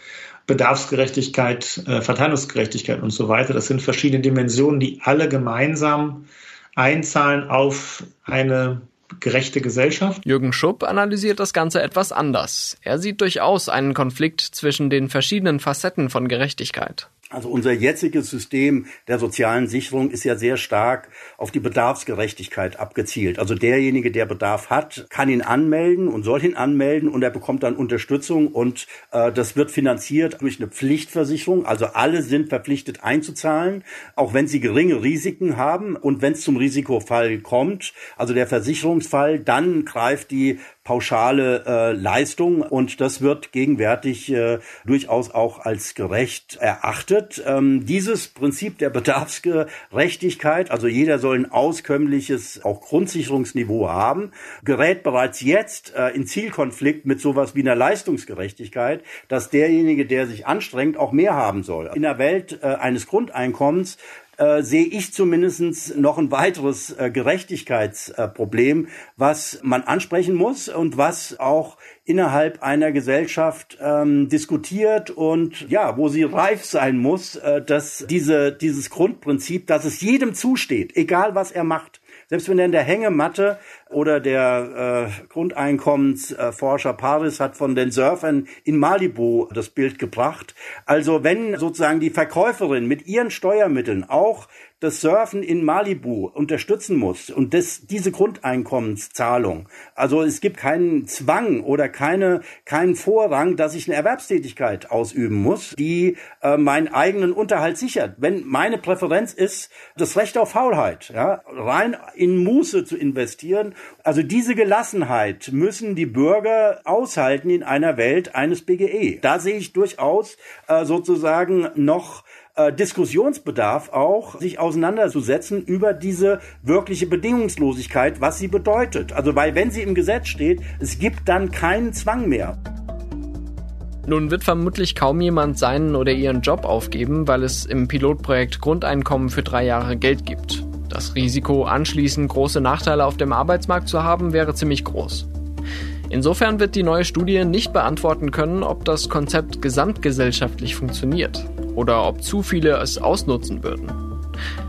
Bedarfsgerechtigkeit, äh, Verteilungsgerechtigkeit und so weiter. Das sind verschiedene Dimensionen, die alle gemeinsam einzahlen auf eine gerechte Gesellschaft. Jürgen Schupp analysiert das Ganze etwas anders. Er sieht durchaus einen Konflikt zwischen den verschiedenen Facetten von Gerechtigkeit. Also unser jetziges System der sozialen Sicherung ist ja sehr stark auf die Bedarfsgerechtigkeit abgezielt. Also derjenige, der Bedarf hat, kann ihn anmelden und soll ihn anmelden und er bekommt dann Unterstützung und äh, das wird finanziert durch eine Pflichtversicherung. Also alle sind verpflichtet einzuzahlen, auch wenn sie geringe Risiken haben und wenn es zum Risikofall kommt, also der Versicherungsfall, dann greift die pauschale äh, Leistung und das wird gegenwärtig äh, durchaus auch als gerecht erachtet. Ähm, dieses Prinzip der Bedarfsgerechtigkeit, also jeder soll ein auskömmliches auch Grundsicherungsniveau haben, gerät bereits jetzt äh, in Zielkonflikt mit sowas wie einer Leistungsgerechtigkeit, dass derjenige, der sich anstrengt, auch mehr haben soll. In der Welt äh, eines Grundeinkommens äh, sehe ich zumindest noch ein weiteres äh, Gerechtigkeitsproblem, was man ansprechen muss und was auch innerhalb einer Gesellschaft ähm, diskutiert und ja, wo sie reif sein muss, äh, dass diese, dieses Grundprinzip, dass es jedem zusteht, egal was er macht, selbst wenn er in der Hängematte oder der äh, Grundeinkommensforscher Paris hat von den Surfern in Malibu das Bild gebracht. Also wenn sozusagen die Verkäuferin mit ihren Steuermitteln auch das Surfen in Malibu unterstützen muss und das, diese Grundeinkommenszahlung. Also es gibt keinen Zwang oder keine, keinen Vorrang, dass ich eine Erwerbstätigkeit ausüben muss, die äh, meinen eigenen Unterhalt sichert. Wenn meine Präferenz ist, das Recht auf Faulheit, ja, rein in Muße zu investieren, also diese Gelassenheit müssen die Bürger aushalten in einer Welt eines BGE. Da sehe ich durchaus äh, sozusagen noch äh, Diskussionsbedarf auch, sich auseinanderzusetzen über diese wirkliche Bedingungslosigkeit, was sie bedeutet. Also weil wenn sie im Gesetz steht, es gibt dann keinen Zwang mehr. Nun wird vermutlich kaum jemand seinen oder ihren Job aufgeben, weil es im Pilotprojekt Grundeinkommen für drei Jahre Geld gibt. Das Risiko, anschließend große Nachteile auf dem Arbeitsmarkt zu haben, wäre ziemlich groß. Insofern wird die neue Studie nicht beantworten können, ob das Konzept gesamtgesellschaftlich funktioniert oder ob zu viele es ausnutzen würden.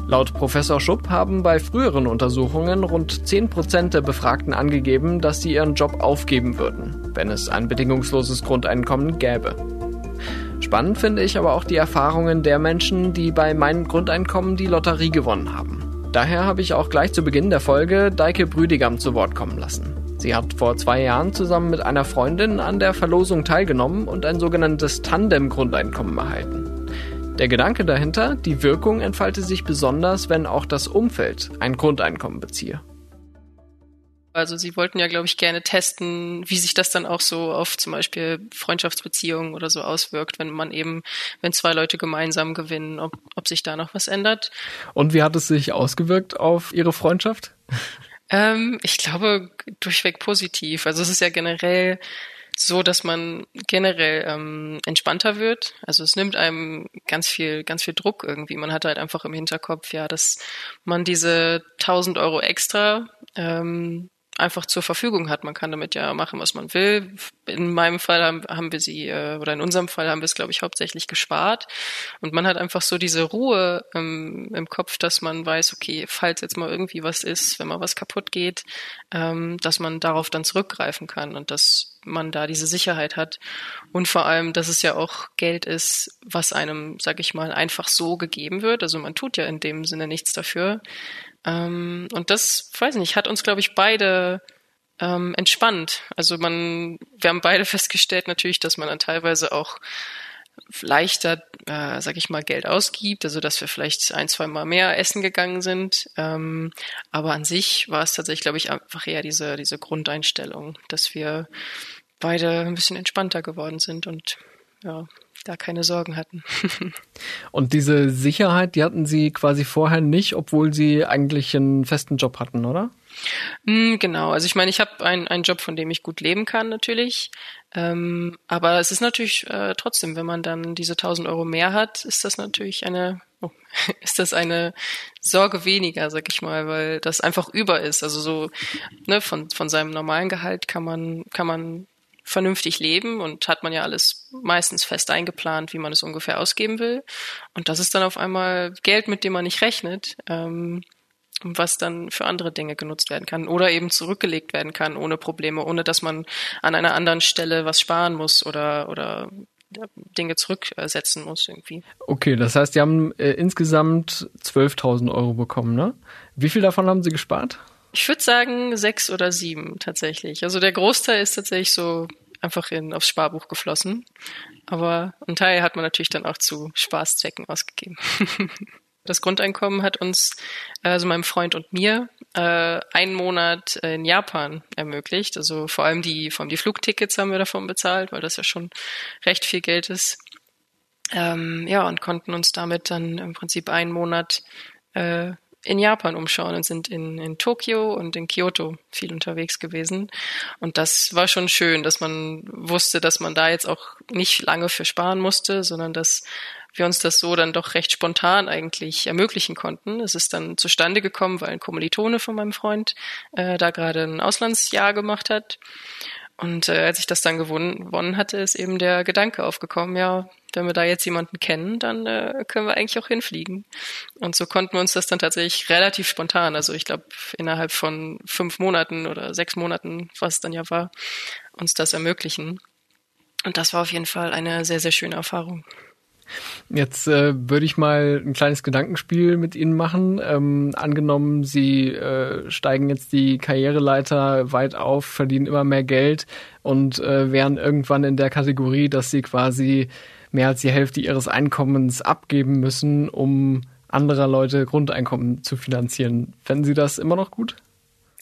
Laut Professor Schupp haben bei früheren Untersuchungen rund 10% der Befragten angegeben, dass sie ihren Job aufgeben würden, wenn es ein bedingungsloses Grundeinkommen gäbe. Spannend finde ich aber auch die Erfahrungen der Menschen, die bei meinem Grundeinkommen die Lotterie gewonnen haben. Daher habe ich auch gleich zu Beginn der Folge Deike Brüdigam zu Wort kommen lassen. Sie hat vor zwei Jahren zusammen mit einer Freundin an der Verlosung teilgenommen und ein sogenanntes Tandem-Grundeinkommen erhalten. Der Gedanke dahinter, die Wirkung entfalte sich besonders, wenn auch das Umfeld ein Grundeinkommen beziehe. Also sie wollten ja, glaube ich, gerne testen, wie sich das dann auch so auf zum Beispiel Freundschaftsbeziehungen oder so auswirkt, wenn man eben, wenn zwei Leute gemeinsam gewinnen, ob, ob sich da noch was ändert. Und wie hat es sich ausgewirkt auf Ihre Freundschaft? Ähm, ich glaube durchweg positiv. Also es ist ja generell so, dass man generell ähm, entspannter wird. Also es nimmt einem ganz viel, ganz viel Druck irgendwie. Man hat halt einfach im Hinterkopf, ja, dass man diese 1000 Euro extra ähm, einfach zur Verfügung hat. Man kann damit ja machen, was man will. In meinem Fall haben, haben wir sie, äh, oder in unserem Fall haben wir es, glaube ich, hauptsächlich gespart. Und man hat einfach so diese Ruhe ähm, im Kopf, dass man weiß, okay, falls jetzt mal irgendwie was ist, wenn mal was kaputt geht, ähm, dass man darauf dann zurückgreifen kann und dass man da diese Sicherheit hat. Und vor allem, dass es ja auch Geld ist, was einem, sag ich mal, einfach so gegeben wird. Also man tut ja in dem Sinne nichts dafür. Ähm, und das, weiß nicht, hat uns, glaube ich, beide ähm, entspannt. Also man, wir haben beide festgestellt natürlich, dass man dann teilweise auch leichter, äh, sag ich mal, Geld ausgibt, also dass wir vielleicht ein, zwei Mal mehr essen gegangen sind. Ähm, aber an sich war es tatsächlich, glaube ich, einfach eher diese, diese Grundeinstellung, dass wir beide ein bisschen entspannter geworden sind und ja, da keine Sorgen hatten. Und diese Sicherheit, die hatten Sie quasi vorher nicht, obwohl Sie eigentlich einen festen Job hatten, oder? Mm, genau, also ich meine, ich habe einen, einen Job, von dem ich gut leben kann natürlich. Ähm, aber es ist natürlich äh, trotzdem, wenn man dann diese 1000 Euro mehr hat, ist das natürlich eine, oh, ist das eine Sorge weniger, sag ich mal, weil das einfach über ist. Also so ne, von von seinem normalen Gehalt kann man kann man vernünftig leben und hat man ja alles meistens fest eingeplant, wie man es ungefähr ausgeben will. Und das ist dann auf einmal Geld, mit dem man nicht rechnet, ähm, was dann für andere Dinge genutzt werden kann oder eben zurückgelegt werden kann ohne Probleme, ohne dass man an einer anderen Stelle was sparen muss oder oder Dinge zurücksetzen muss irgendwie. Okay, das heißt, Sie haben äh, insgesamt 12.000 Euro bekommen, ne? Wie viel davon haben Sie gespart? Ich würde sagen sechs oder sieben tatsächlich. Also der Großteil ist tatsächlich so einfach in, aufs Sparbuch geflossen. Aber ein Teil hat man natürlich dann auch zu Spaßzwecken ausgegeben. Das Grundeinkommen hat uns, also meinem Freund und mir, äh, einen Monat in Japan ermöglicht. Also vor allem die, vor allem die Flugtickets haben wir davon bezahlt, weil das ja schon recht viel Geld ist. Ähm, ja, und konnten uns damit dann im Prinzip einen Monat äh, in Japan umschauen und sind in, in Tokio und in Kyoto viel unterwegs gewesen. Und das war schon schön, dass man wusste, dass man da jetzt auch nicht lange für sparen musste, sondern dass wir uns das so dann doch recht spontan eigentlich ermöglichen konnten. Es ist dann zustande gekommen, weil ein Kommilitone von meinem Freund äh, da gerade ein Auslandsjahr gemacht hat. Und äh, als ich das dann gewonnen, hatte, ist eben der Gedanke aufgekommen, ja, wenn wir da jetzt jemanden kennen, dann äh, können wir eigentlich auch hinfliegen. Und so konnten wir uns das dann tatsächlich relativ spontan, also ich glaube innerhalb von fünf Monaten oder sechs Monaten, was es dann ja war, uns das ermöglichen. Und das war auf jeden Fall eine sehr, sehr schöne Erfahrung. Jetzt äh, würde ich mal ein kleines Gedankenspiel mit Ihnen machen. Ähm, angenommen, Sie äh, steigen jetzt die Karriereleiter weit auf, verdienen immer mehr Geld und äh, wären irgendwann in der Kategorie, dass Sie quasi mehr als die Hälfte Ihres Einkommens abgeben müssen, um anderer Leute Grundeinkommen zu finanzieren. Fänden Sie das immer noch gut?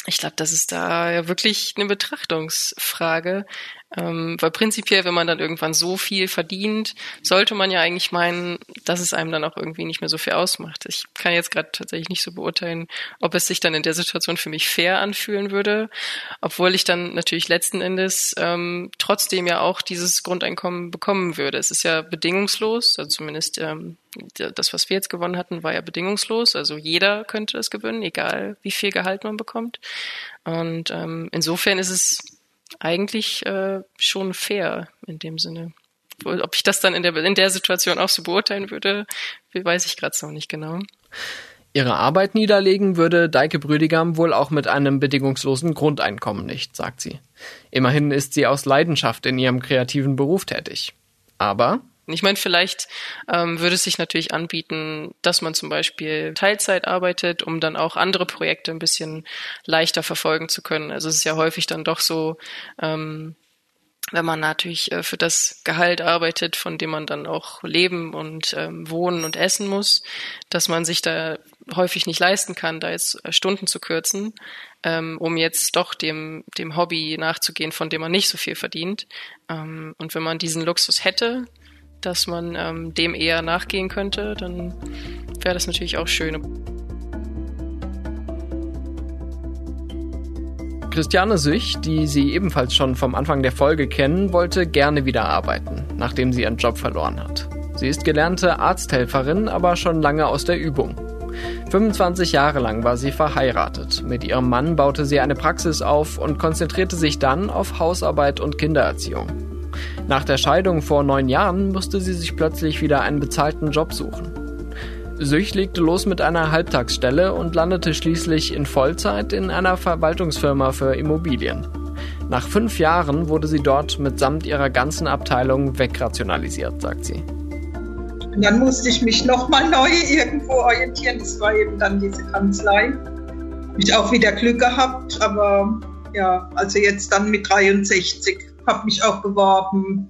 Ich glaube, das ist da ja wirklich eine Betrachtungsfrage. Ähm, weil prinzipiell, wenn man dann irgendwann so viel verdient, sollte man ja eigentlich meinen, dass es einem dann auch irgendwie nicht mehr so viel ausmacht. Ich kann jetzt gerade tatsächlich nicht so beurteilen, ob es sich dann in der Situation für mich fair anfühlen würde, obwohl ich dann natürlich letzten Endes ähm, trotzdem ja auch dieses Grundeinkommen bekommen würde. Es ist ja bedingungslos, also zumindest ähm, das, was wir jetzt gewonnen hatten, war ja bedingungslos. Also jeder könnte es gewinnen, egal wie viel Gehalt man bekommt. Und ähm, insofern ist es eigentlich äh, schon fair in dem Sinne. Ob ich das dann in der, in der Situation auch so beurteilen würde, weiß ich gerade noch nicht genau. Ihre Arbeit niederlegen würde Deike Brüdigam wohl auch mit einem bedingungslosen Grundeinkommen nicht, sagt sie. Immerhin ist sie aus Leidenschaft in ihrem kreativen Beruf tätig. Aber ich meine, vielleicht ähm, würde es sich natürlich anbieten, dass man zum Beispiel Teilzeit arbeitet, um dann auch andere Projekte ein bisschen leichter verfolgen zu können. Also es ist ja häufig dann doch so, ähm, wenn man natürlich äh, für das Gehalt arbeitet, von dem man dann auch leben und ähm, wohnen und essen muss, dass man sich da häufig nicht leisten kann, da jetzt äh, Stunden zu kürzen, ähm, um jetzt doch dem, dem Hobby nachzugehen, von dem man nicht so viel verdient. Ähm, und wenn man diesen Luxus hätte, dass man ähm, dem eher nachgehen könnte, dann wäre das natürlich auch schön. Christiane Süch, die Sie ebenfalls schon vom Anfang der Folge kennen, wollte gerne wieder arbeiten, nachdem sie ihren Job verloren hat. Sie ist gelernte Arzthelferin, aber schon lange aus der Übung. 25 Jahre lang war sie verheiratet. Mit ihrem Mann baute sie eine Praxis auf und konzentrierte sich dann auf Hausarbeit und Kindererziehung. Nach der Scheidung vor neun Jahren musste sie sich plötzlich wieder einen bezahlten Job suchen. Süch legte los mit einer Halbtagsstelle und landete schließlich in Vollzeit in einer Verwaltungsfirma für Immobilien. Nach fünf Jahren wurde sie dort mitsamt ihrer ganzen Abteilung wegrationalisiert, sagt sie. Und dann musste ich mich nochmal neu irgendwo orientieren. Das war eben dann diese Kanzlei. Ich auch wieder Glück gehabt, aber ja, also jetzt dann mit 63 habe mich auch beworben,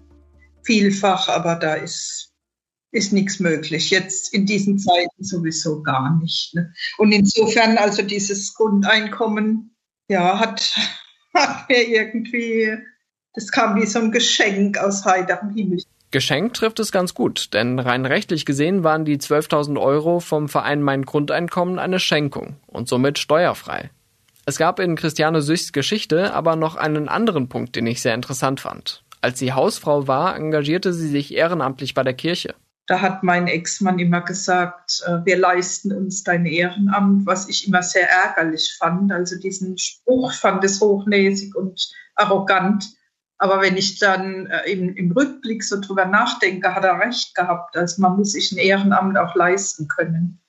vielfach, aber da ist, ist nichts möglich. Jetzt in diesen Zeiten sowieso gar nicht. Ne? Und insofern, also dieses Grundeinkommen, ja, hat, hat mir irgendwie, das kam wie so ein Geschenk aus heiterem Himmel. Geschenk trifft es ganz gut, denn rein rechtlich gesehen waren die 12.000 Euro vom Verein Mein Grundeinkommen eine Schenkung und somit steuerfrei. Es gab in Christiane Süchs Geschichte aber noch einen anderen Punkt, den ich sehr interessant fand. Als sie Hausfrau war, engagierte sie sich ehrenamtlich bei der Kirche. Da hat mein Ex-Mann immer gesagt, äh, wir leisten uns dein Ehrenamt, was ich immer sehr ärgerlich fand. Also diesen Spruch fand es hochnäsig und arrogant. Aber wenn ich dann äh, im, im Rückblick so drüber nachdenke, hat er recht gehabt. Also man muss sich ein Ehrenamt auch leisten können.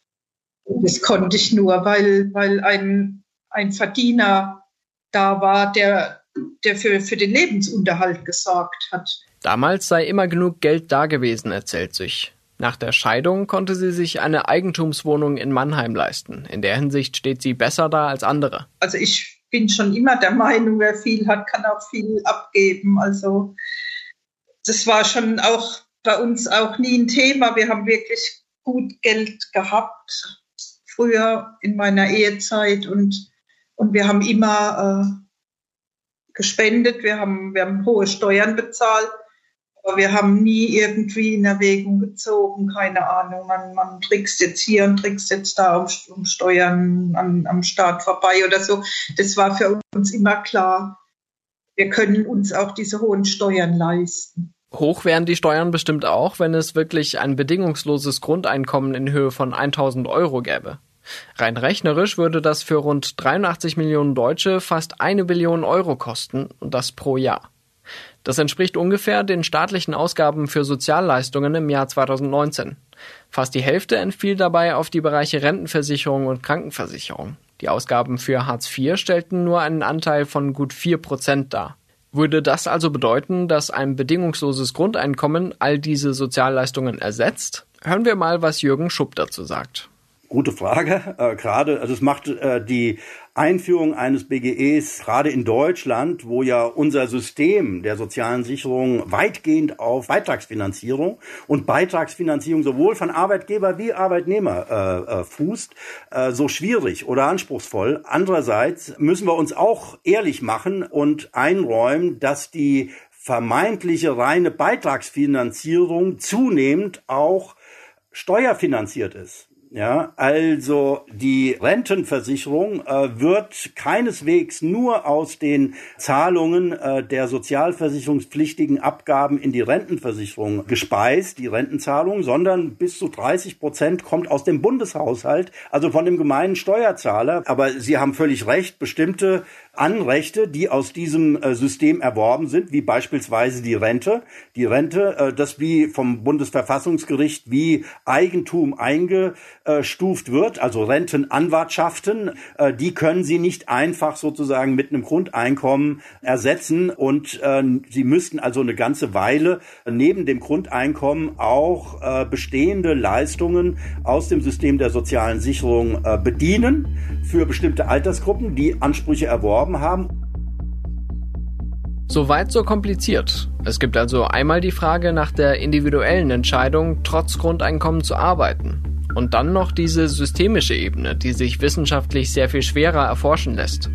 Und das konnte ich nur, weil, weil ein ein Verdiener da war, der, der für, für den Lebensunterhalt gesorgt hat. Damals sei immer genug Geld da gewesen, erzählt sich. Nach der Scheidung konnte sie sich eine Eigentumswohnung in Mannheim leisten. In der Hinsicht steht sie besser da als andere. Also ich bin schon immer der Meinung, wer viel hat, kann auch viel abgeben. Also das war schon auch bei uns auch nie ein Thema. Wir haben wirklich gut Geld gehabt, früher in meiner Ehezeit und, und wir haben immer äh, gespendet, wir haben, wir haben hohe Steuern bezahlt, aber wir haben nie irgendwie in Erwägung gezogen, keine Ahnung, man, man trickst jetzt hier und trickst jetzt da um, um Steuern an, am Staat vorbei oder so. Das war für uns immer klar, wir können uns auch diese hohen Steuern leisten. Hoch wären die Steuern bestimmt auch, wenn es wirklich ein bedingungsloses Grundeinkommen in Höhe von 1000 Euro gäbe. Rein rechnerisch würde das für rund 83 Millionen Deutsche fast eine Billion Euro kosten, und das pro Jahr. Das entspricht ungefähr den staatlichen Ausgaben für Sozialleistungen im Jahr 2019. Fast die Hälfte entfiel dabei auf die Bereiche Rentenversicherung und Krankenversicherung. Die Ausgaben für Hartz IV stellten nur einen Anteil von gut vier Prozent dar. Würde das also bedeuten, dass ein bedingungsloses Grundeinkommen all diese Sozialleistungen ersetzt? Hören wir mal, was Jürgen Schupp dazu sagt. Gute Frage. Äh, gerade, also es macht äh, die Einführung eines BGEs gerade in Deutschland, wo ja unser System der sozialen Sicherung weitgehend auf Beitragsfinanzierung und Beitragsfinanzierung sowohl von Arbeitgeber wie Arbeitnehmer äh, äh, fußt, äh, so schwierig oder anspruchsvoll. Andererseits müssen wir uns auch ehrlich machen und einräumen, dass die vermeintliche reine Beitragsfinanzierung zunehmend auch steuerfinanziert ist. Ja, also die Rentenversicherung äh, wird keineswegs nur aus den Zahlungen äh, der sozialversicherungspflichtigen Abgaben in die Rentenversicherung gespeist, die Rentenzahlung, sondern bis zu 30 Prozent kommt aus dem Bundeshaushalt, also von dem gemeinen Steuerzahler. Aber Sie haben völlig recht, bestimmte Anrechte, die aus diesem äh, System erworben sind, wie beispielsweise die Rente. Die Rente, äh, das wie vom Bundesverfassungsgericht wie Eigentum eingestuft wird, also Rentenanwartschaften, äh, die können Sie nicht einfach sozusagen mit einem Grundeinkommen ersetzen und Sie müssten also eine ganze Weile neben dem Grundeinkommen auch bestehende Leistungen aus dem System der sozialen Sicherung bedienen für bestimmte Altersgruppen, die Ansprüche erworben beworben haben. Soweit so kompliziert. Es gibt also einmal die Frage nach der individuellen Entscheidung, trotz Grundeinkommen zu arbeiten. Und dann noch diese systemische Ebene, die sich wissenschaftlich sehr viel schwerer erforschen lässt.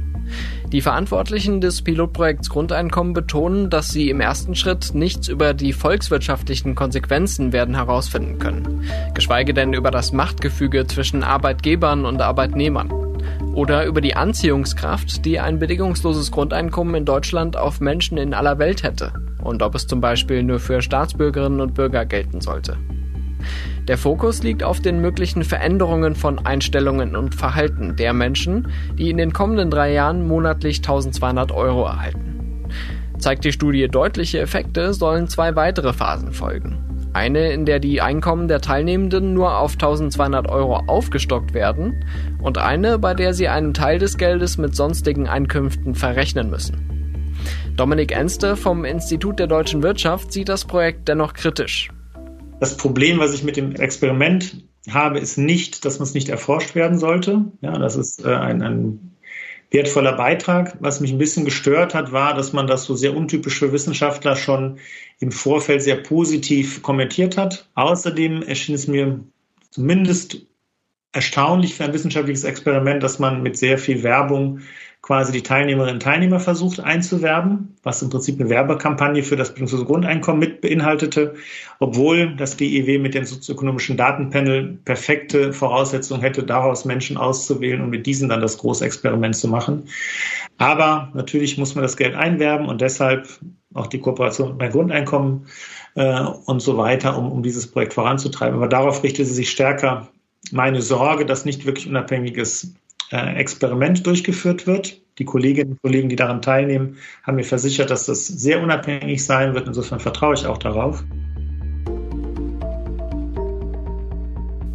Die Verantwortlichen des Pilotprojekts Grundeinkommen betonen, dass sie im ersten Schritt nichts über die volkswirtschaftlichen Konsequenzen werden herausfinden können, geschweige denn über das Machtgefüge zwischen Arbeitgebern und Arbeitnehmern oder über die Anziehungskraft, die ein bedingungsloses Grundeinkommen in Deutschland auf Menschen in aller Welt hätte und ob es zum Beispiel nur für Staatsbürgerinnen und Bürger gelten sollte. Der Fokus liegt auf den möglichen Veränderungen von Einstellungen und Verhalten der Menschen, die in den kommenden drei Jahren monatlich 1200 Euro erhalten. Zeigt die Studie deutliche Effekte, sollen zwei weitere Phasen folgen. Eine, in der die Einkommen der Teilnehmenden nur auf 1200 Euro aufgestockt werden und eine, bei der sie einen Teil des Geldes mit sonstigen Einkünften verrechnen müssen. Dominik Enste vom Institut der deutschen Wirtschaft sieht das Projekt dennoch kritisch. Das Problem, was ich mit dem Experiment habe, ist nicht, dass man es nicht erforscht werden sollte. Ja, das ist äh, ein, ein wertvoller Beitrag. Was mich ein bisschen gestört hat, war, dass man das so sehr untypisch für Wissenschaftler schon im Vorfeld sehr positiv kommentiert hat. Außerdem erschien es mir zumindest erstaunlich für ein wissenschaftliches Experiment, dass man mit sehr viel Werbung quasi die Teilnehmerinnen und Teilnehmer versucht einzuwerben, was im Prinzip eine Werbekampagne für das bildungslose Grundeinkommen mit beinhaltete, obwohl das DIW mit dem sozioökonomischen Datenpanel perfekte Voraussetzungen hätte, daraus Menschen auszuwählen und mit diesen dann das große Experiment zu machen. Aber natürlich muss man das Geld einwerben und deshalb auch die Kooperation bei Grundeinkommen äh, und so weiter, um, um dieses Projekt voranzutreiben. Aber darauf richtete sich stärker meine Sorge, dass nicht wirklich unabhängiges Experiment durchgeführt wird. Die Kolleginnen und Kollegen, die daran teilnehmen, haben mir versichert, dass das sehr unabhängig sein wird. Insofern vertraue ich auch darauf.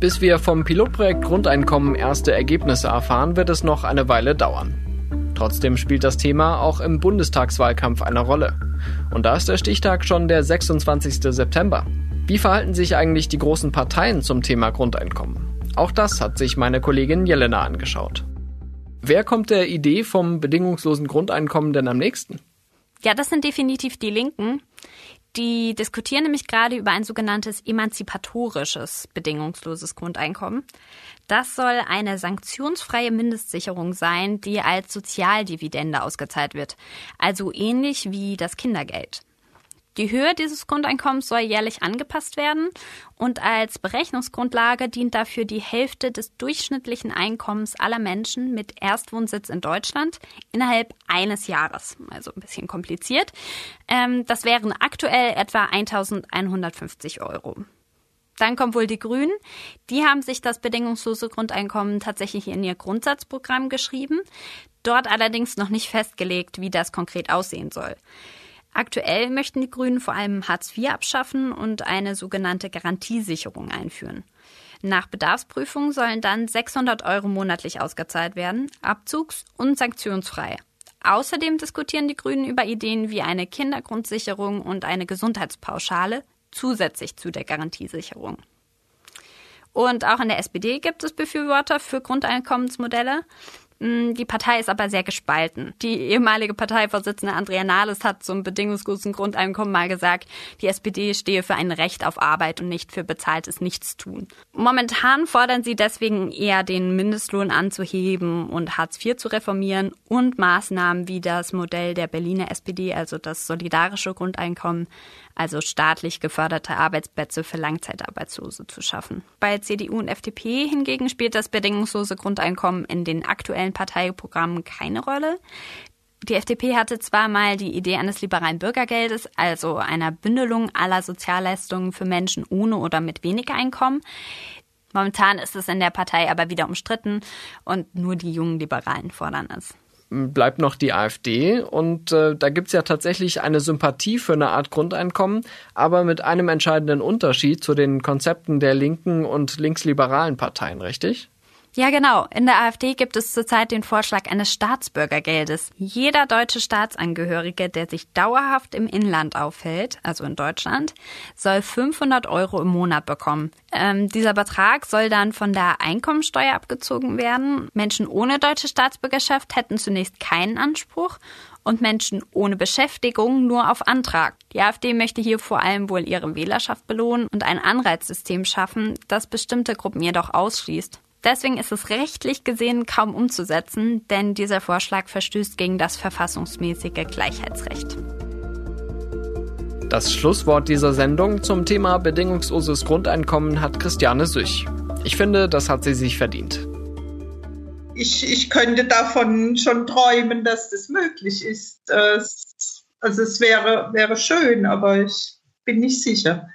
Bis wir vom Pilotprojekt Grundeinkommen erste Ergebnisse erfahren, wird es noch eine Weile dauern. Trotzdem spielt das Thema auch im Bundestagswahlkampf eine Rolle. Und da ist der Stichtag schon der 26. September. Wie verhalten sich eigentlich die großen Parteien zum Thema Grundeinkommen? Auch das hat sich meine Kollegin Jelena angeschaut. Wer kommt der Idee vom bedingungslosen Grundeinkommen denn am nächsten? Ja, das sind definitiv die Linken. Die diskutieren nämlich gerade über ein sogenanntes emanzipatorisches bedingungsloses Grundeinkommen. Das soll eine sanktionsfreie Mindestsicherung sein, die als Sozialdividende ausgezahlt wird, also ähnlich wie das Kindergeld. Die Höhe dieses Grundeinkommens soll jährlich angepasst werden und als Berechnungsgrundlage dient dafür die Hälfte des durchschnittlichen Einkommens aller Menschen mit Erstwohnsitz in Deutschland innerhalb eines Jahres. Also ein bisschen kompliziert. Ähm, das wären aktuell etwa 1150 Euro. Dann kommen wohl die Grünen. Die haben sich das bedingungslose Grundeinkommen tatsächlich in ihr Grundsatzprogramm geschrieben, dort allerdings noch nicht festgelegt, wie das konkret aussehen soll. Aktuell möchten die Grünen vor allem Hartz IV abschaffen und eine sogenannte Garantiesicherung einführen. Nach Bedarfsprüfung sollen dann 600 Euro monatlich ausgezahlt werden, abzugs- und sanktionsfrei. Außerdem diskutieren die Grünen über Ideen wie eine Kindergrundsicherung und eine Gesundheitspauschale zusätzlich zu der Garantiesicherung. Und auch in der SPD gibt es Befürworter für Grundeinkommensmodelle. Mm, die Partei ist aber sehr gespalten. Die ehemalige Parteivorsitzende Andrea Nahles hat zum bedingungslosen Grundeinkommen mal gesagt, die SPD stehe für ein Recht auf Arbeit und nicht für bezahltes Nichtstun. Momentan fordern sie deswegen eher den Mindestlohn anzuheben und Hartz IV zu reformieren und Maßnahmen wie das Modell der Berliner SPD, also das solidarische Grundeinkommen, also staatlich geförderte Arbeitsplätze für Langzeitarbeitslose zu schaffen. Bei CDU und FDP hingegen spielt das bedingungslose Grundeinkommen in den aktuellen Parteiprogrammen keine Rolle. Die FDP hatte zwar mal die Idee eines liberalen Bürgergeldes, also einer Bündelung aller Sozialleistungen für Menschen ohne oder mit weniger Einkommen. Momentan ist es in der Partei aber wieder umstritten und nur die jungen Liberalen fordern es bleibt noch die AfD und äh, da gibt's ja tatsächlich eine Sympathie für eine Art Grundeinkommen, aber mit einem entscheidenden Unterschied zu den Konzepten der linken und linksliberalen Parteien, richtig? Ja, genau. In der AfD gibt es zurzeit den Vorschlag eines Staatsbürgergeldes. Jeder deutsche Staatsangehörige, der sich dauerhaft im Inland aufhält, also in Deutschland, soll 500 Euro im Monat bekommen. Ähm, dieser Betrag soll dann von der Einkommensteuer abgezogen werden. Menschen ohne deutsche Staatsbürgerschaft hätten zunächst keinen Anspruch und Menschen ohne Beschäftigung nur auf Antrag. Die AfD möchte hier vor allem wohl ihre Wählerschaft belohnen und ein Anreizsystem schaffen, das bestimmte Gruppen jedoch ausschließt. Deswegen ist es rechtlich gesehen kaum umzusetzen, denn dieser Vorschlag verstößt gegen das verfassungsmäßige Gleichheitsrecht. Das Schlusswort dieser Sendung zum Thema bedingungsloses Grundeinkommen hat Christiane Süch. Ich finde, das hat sie sich verdient. Ich, ich könnte davon schon träumen, dass das möglich ist. Also es wäre, wäre schön, aber ich bin nicht sicher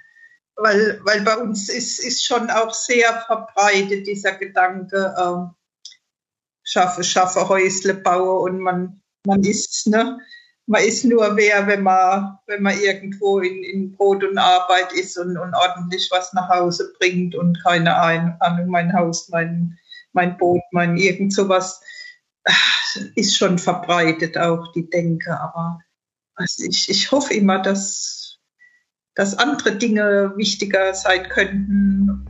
weil, weil bei uns ist, ist schon auch sehr verbreitet dieser Gedanke, äh, schaffe, schaffe Häusle, baue und man, man ist, ne? Man ist nur wer, wenn man, wenn man irgendwo in, in Brot und Arbeit ist und, und ordentlich was nach Hause bringt und keine Ahnung, mein Haus, mein, mein Boot, mein irgend sowas ist schon verbreitet auch die Denke. Aber also ich, ich hoffe immer, dass dass andere Dinge wichtiger sein könnten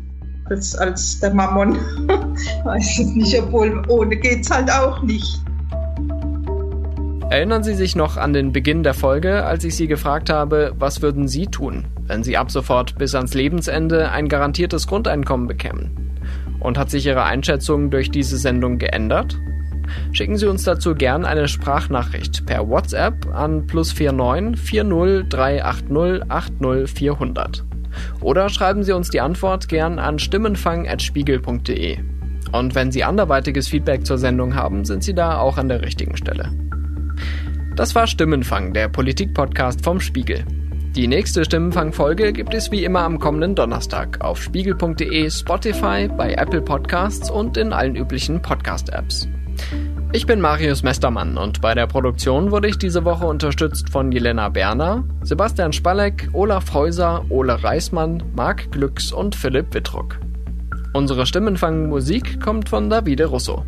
als, als der Mammon. Weiß es nicht, obwohl ohne geht's halt auch nicht. Erinnern Sie sich noch an den Beginn der Folge, als ich Sie gefragt habe, was würden Sie tun, wenn Sie ab sofort bis ans Lebensende ein garantiertes Grundeinkommen bekämen? Und hat sich Ihre Einschätzung durch diese Sendung geändert? Schicken Sie uns dazu gern eine Sprachnachricht per WhatsApp an plus 49 40 380 80 400. Oder schreiben Sie uns die Antwort gern an stimmenfang.spiegel.de. Und wenn Sie anderweitiges Feedback zur Sendung haben, sind Sie da auch an der richtigen Stelle. Das war Stimmenfang, der Politik-Podcast vom Spiegel. Die nächste Stimmenfang-Folge gibt es wie immer am kommenden Donnerstag auf spiegel.de, Spotify, bei Apple Podcasts und in allen üblichen Podcast-Apps. Ich bin Marius Mestermann und bei der Produktion wurde ich diese Woche unterstützt von Jelena Berner, Sebastian Spalleck, Olaf Häuser, Ole Reismann, Marc Glücks und Philipp Wittruck. Unsere Stimmenfang-Musik kommt von Davide Russo.